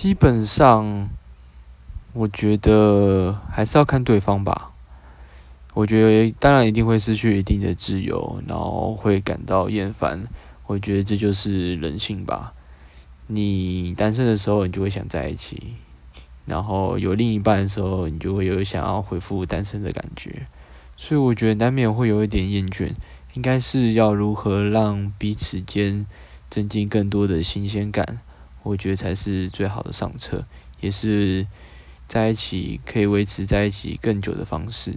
基本上，我觉得还是要看对方吧。我觉得当然一定会失去一定的自由，然后会感到厌烦。我觉得这就是人性吧。你单身的时候，你就会想在一起；然后有另一半的时候，你就会有想要恢复单身的感觉。所以我觉得难免会有一点厌倦。应该是要如何让彼此间增进更多的新鲜感，我觉得才是最好的上策，也是在一起可以维持在一起更久的方式。